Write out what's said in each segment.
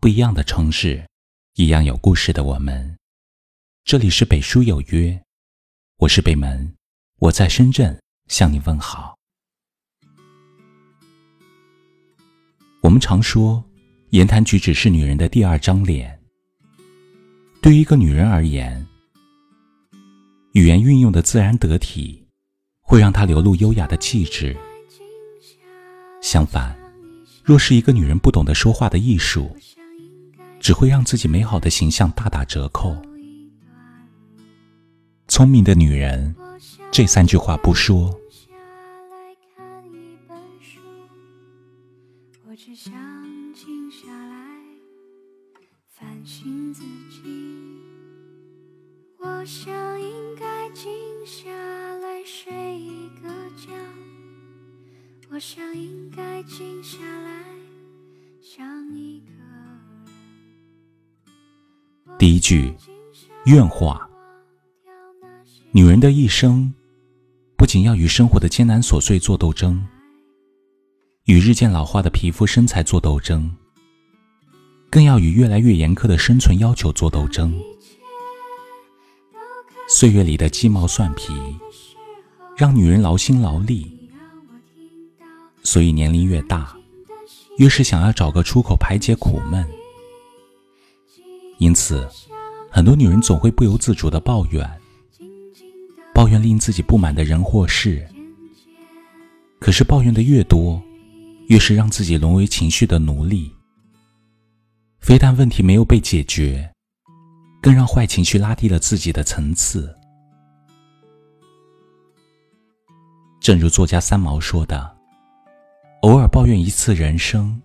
不一样的城市，一样有故事的我们。这里是北书有约，我是北门，我在深圳向你问好。我们常说，言谈举止是女人的第二张脸。对于一个女人而言，语言运用的自然得体，会让她流露优雅的气质。相反，若是一个女人不懂得说话的艺术，只会让自己美好的形象大打折扣。聪明的女人，这三句话不说。我想应该静下来睡一个觉。我想应该静下来第一句，怨话。女人的一生，不仅要与生活的艰难琐碎做斗争，与日渐老化的皮肤身材做斗争，更要与越来越严苛的生存要求做斗争。岁月里的鸡毛蒜皮，让女人劳心劳力，所以年龄越大，越是想要找个出口排解苦闷。因此，很多女人总会不由自主的抱怨。抱怨令自己不满的人或事，可是抱怨的越多，越是让自己沦为情绪的奴隶。非但问题没有被解决，更让坏情绪拉低了自己的层次。正如作家三毛说的：“偶尔抱怨一次人生，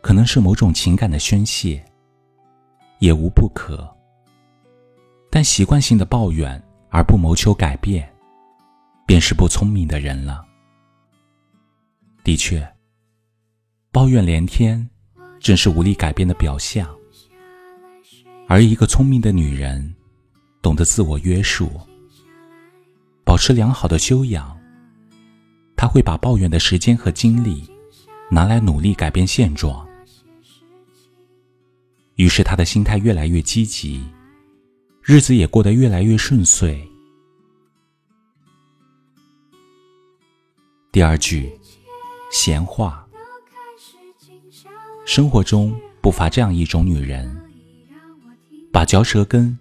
可能是某种情感的宣泄，也无不可。但习惯性的抱怨。”而不谋求改变，便是不聪明的人了。的确，抱怨连天，正是无力改变的表象。而一个聪明的女人，懂得自我约束，保持良好的修养，她会把抱怨的时间和精力拿来努力改变现状。于是，她的心态越来越积极。日子也过得越来越顺遂。第二句，闲话。生活中不乏这样一种女人，把嚼舌根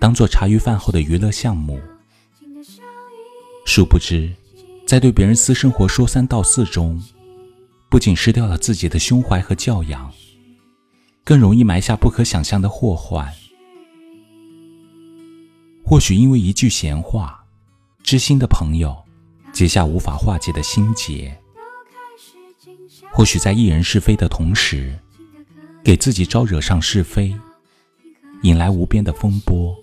当做茶余饭后的娱乐项目，殊不知，在对别人私生活说三道四中，不仅失掉了自己的胸怀和教养，更容易埋下不可想象的祸患。或许因为一句闲话，知心的朋友结下无法化解的心结；或许在一人是非的同时，给自己招惹上是非，引来无边的风波。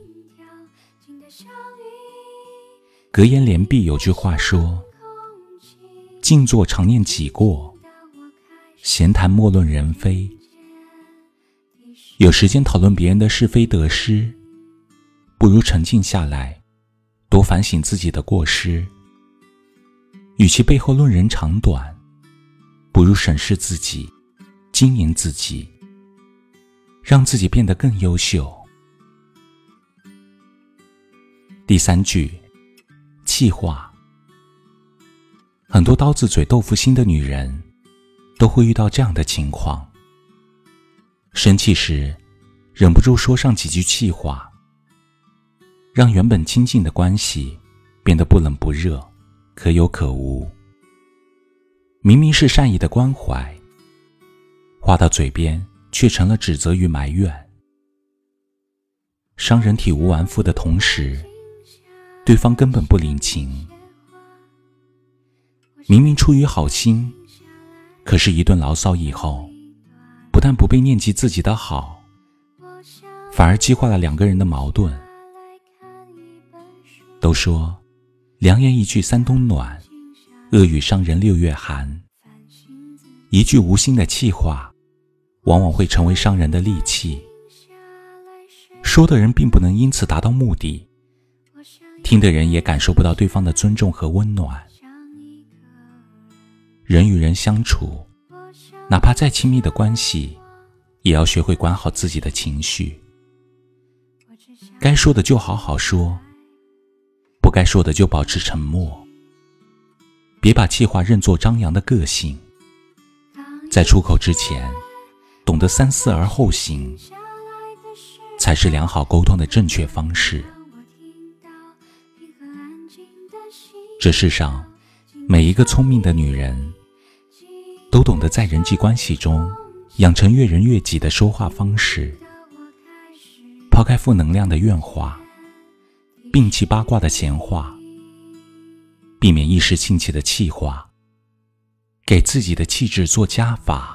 格言联璧有句话说：“静坐常念己过，闲谈莫论人非。”有时间讨论别人的是非得失。不如沉静下来，多反省自己的过失。与其背后论人长短，不如审视自己，经营自己，让自己变得更优秀。第三句，气话。很多刀子嘴豆腐心的女人，都会遇到这样的情况：生气时，忍不住说上几句气话。让原本亲近的关系变得不冷不热，可有可无。明明是善意的关怀，话到嘴边却成了指责与埋怨，伤人体无完肤的同时，对方根本不领情。明明出于好心，可是，一顿牢骚以后，不但不被念及自己的好，反而激化了两个人的矛盾。都说，良言一句三冬暖，恶语伤人六月寒。一句无心的气话，往往会成为伤人的利器。说的人并不能因此达到目的，听的人也感受不到对方的尊重和温暖。人与人相处，哪怕再亲密的关系，也要学会管好自己的情绪。该说的就好好说，不该说的就保持沉默。别把气话认作张扬的个性，在出口之前，懂得三思而后行，才是良好沟通的正确方式。这世上，每一个聪明的女人，都懂得在人际关系中养成悦人悦己的说话方式，抛开负能量的怨话，摒弃八卦的闲话，避免一时兴起的气话，给自己的气质做加法。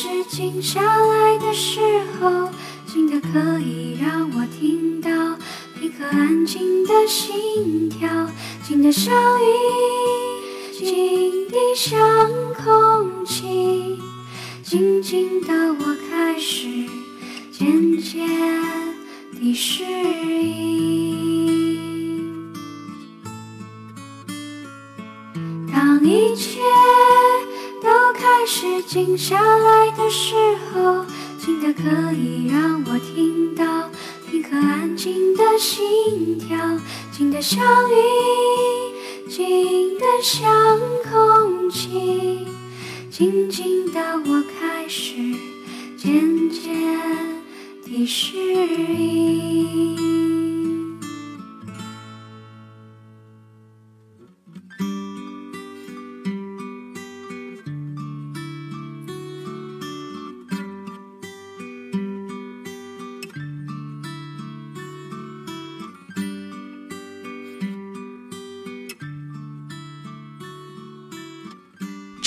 是静下来的时候，静的可以让我听到平和安静的心跳，静的像雨，静的像空气，静静的我开始渐渐地适应。是静下来的时候，静的可以让我听到平和安静的心跳，静的像雨，静的像空气，静静的我开始渐渐地适应。